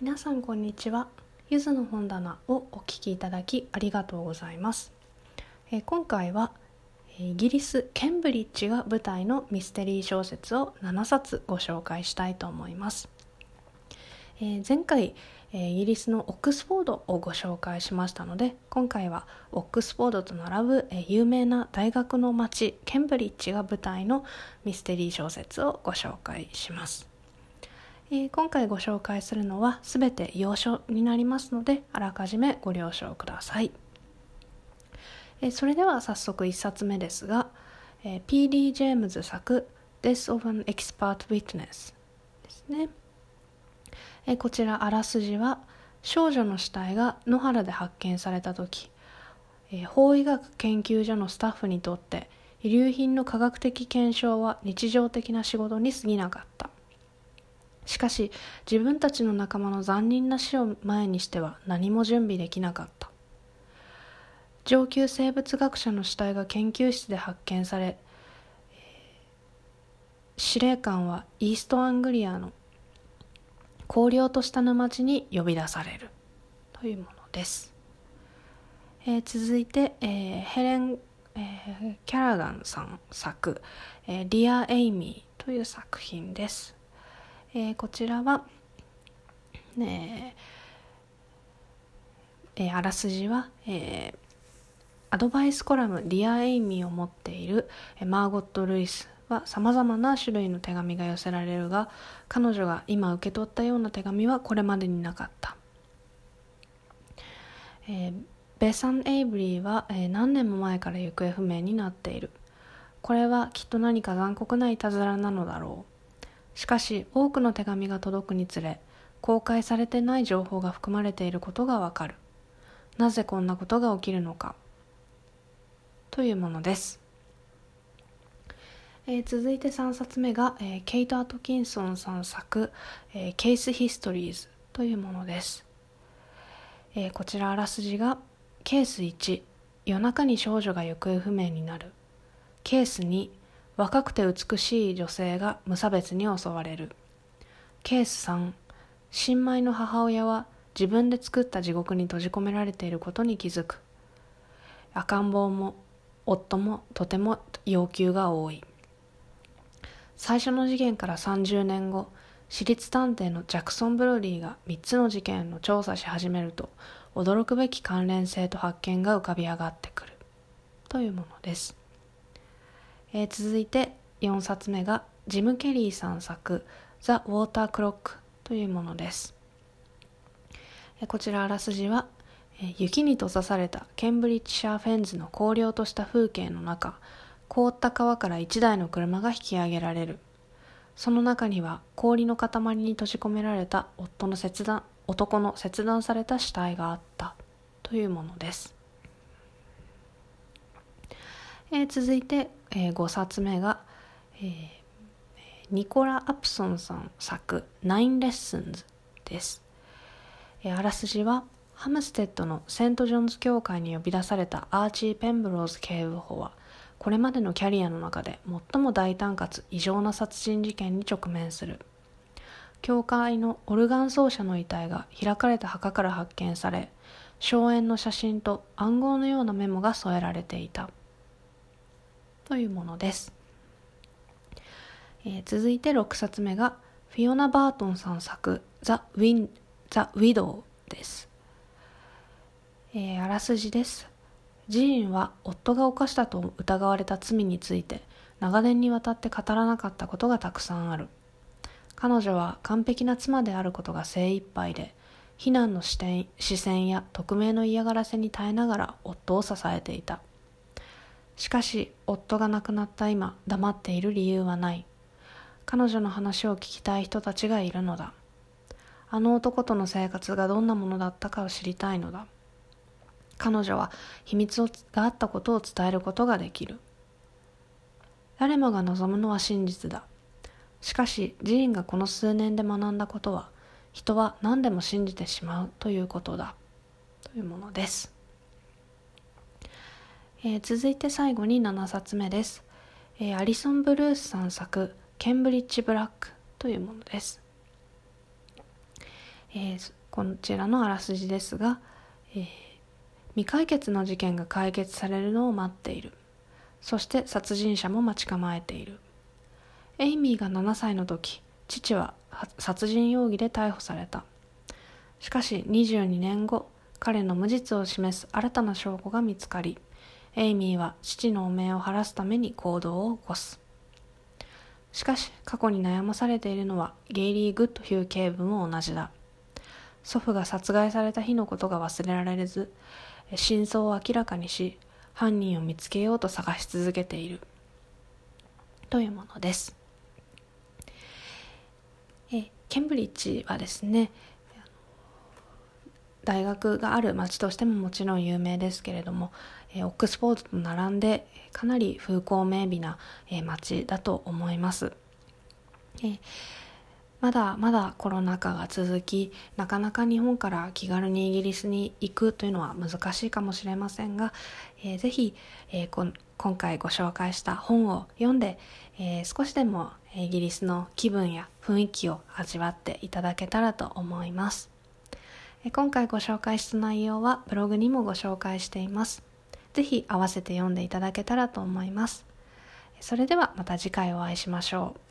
皆さんこんにちは。ゆずの本棚をお聞きいただきありがとうございます、えー、今回はイギリスケンブリッジが舞台のミステリー小説を7冊ご紹介したいと思います、えー、前回イギリスのオックスフォードをご紹介しましたので今回はオックスフォードと並ぶ有名な大学の町ケンブリッジが舞台のミステリー小説をご紹介します。え今回ご紹介するのは全て要所になりますのであらかじめご了承くださいえそれでは早速1冊目ですがえ P.D. ジェームズ作 Death of an Expert Witness ですねえこちらあらすじは少女の死体が野原で発見された時、え法医学研究所のスタッフにとって遺留品の科学的検証は日常的な仕事に過ぎなかったしかし自分たちの仲間の残忍な死を前にしては何も準備できなかった。上級生物学者の死体が研究室で発見され司令官はイーストアングリアの荒涼とした沼地に呼び出される。というものです、えー、続いて、えー、ヘレン、えー、キャラガンさん作「えー、リア・エイミー」という作品です、えー、こちらは、ねえー、あらすじは、えー、アドバイスコラム「リア・エイミー」を持っている、マーゴット・ルイスは様々な種類の手紙が寄せられるが彼女が今受け取ったような手紙はこれまでになかった、えー、ベサン・エイブリーは、えー、何年も前から行方不明になっている。これはきっと何か残酷ないたずらなのだろう。しかし多くの手紙が届くにつれ公開されてない情報が含まれていることがわかる。なぜこんなことが起きるのか。というものです。えー、続いて3冊目が、えー、ケイト・アトキンソンさん作、えー、ケース・ヒストリーズというものです、えー、こちらあらすじがケース1夜中に少女が行方不明になる。ケース2若くて美しい女性が無差別に襲われる。ケース3新米の母親は自分で作った地獄に閉じ込められていることに気づく。赤ん坊も夫もとても要求が多い。最初の事件から30年後私立探偵のジャクソン・ブロディが3つの事件の調査し始めると驚くべき関連性と発見が浮かび上がってくる。というものです、えー、続いて4冊目がジム・ケリーさん作「ザ・ウォーター・クロック」というものです、えー、こちらあらすじは、えー、雪に閉ざされたケンブリッジシャーフェンズの荒涼とした風景の中凍った川から一台の車が引き上げられる。その中には氷の塊に閉じ込められた夫の切断男の切断された死体があったというものです、えー、続いて、えー、5冊目が、えー、ニコラ・アプソンさん作「 Nine Lessons」です、えー、あらすじはハムステッドのセント・ジョンズ教会に呼び出されたアーチー・ペンブローズ警部補はこれまでのキャリアの中で最も大胆かつ異常な殺人事件に直面する。教会のオルガン奏者の遺体が開かれた墓から発見され荘園の写真と暗号のようなメモが添えられていた。というものです、えー、続いて6冊目がフィオナ・バートンさん作ザ・ウィン・ザ・ウィドウです、えー、あらすじです。ジーンは夫が犯したと疑われた罪について長年にわたって語らなかったことがたくさんある。彼女は完璧な妻であることが精一杯で非難の視点視線や匿名の嫌がらせに耐えながら夫を支えていた。しかし夫が亡くなった今黙っている理由はない。彼女の話を聞きたい人たちがいるのだ。あの男との生活がどんなものだったかを知りたいのだ。彼女は秘密があったことを伝えることができる。誰もが望むのは真実だ。しかしジーンがこの数年で学んだことは人は何でも信じてしまうということだ。というものです、えー、続いて最後に7冊目です、えー、アリソン・ブルースさん作「ケンブリッジ・ブラック」というものです、えー、こちらのあらすじですが、えー、未解決の事件が解決されるのを待っている。そして殺人者も待ち構えている。エイミーが7歳の時父は殺人容疑で逮捕された。しかし22年後彼の無実を示す新たな証拠が見つかりエイミーは父の汚名を晴らすために行動を起こす。しかし過去に悩まされているのはゲイリー・グッドヒュー警部も同じだ。祖父が殺害された日のことが忘れられず真相を明らかにし犯人を見つけようと探し続けている。というものです。えケンブリッジはですね大学がある町としてももちろん有名ですけれども、えオックスフォードと並んでかなり風光明媚な、え町だと思います。えまだまだコロナ禍が続きなかなか日本から気軽にイギリスに行くというのは難しいかもしれませんが、えー、ぜひ、えー、今回ご紹介した本を読んで、えー、少しでもイギリスの気分や雰囲気を味わっていただけたらと思います。今回ご紹介した内容はブログにもご紹介しています。ぜひ合わせて読んでいただけたらと思います。それではまた次回お会いしましょう。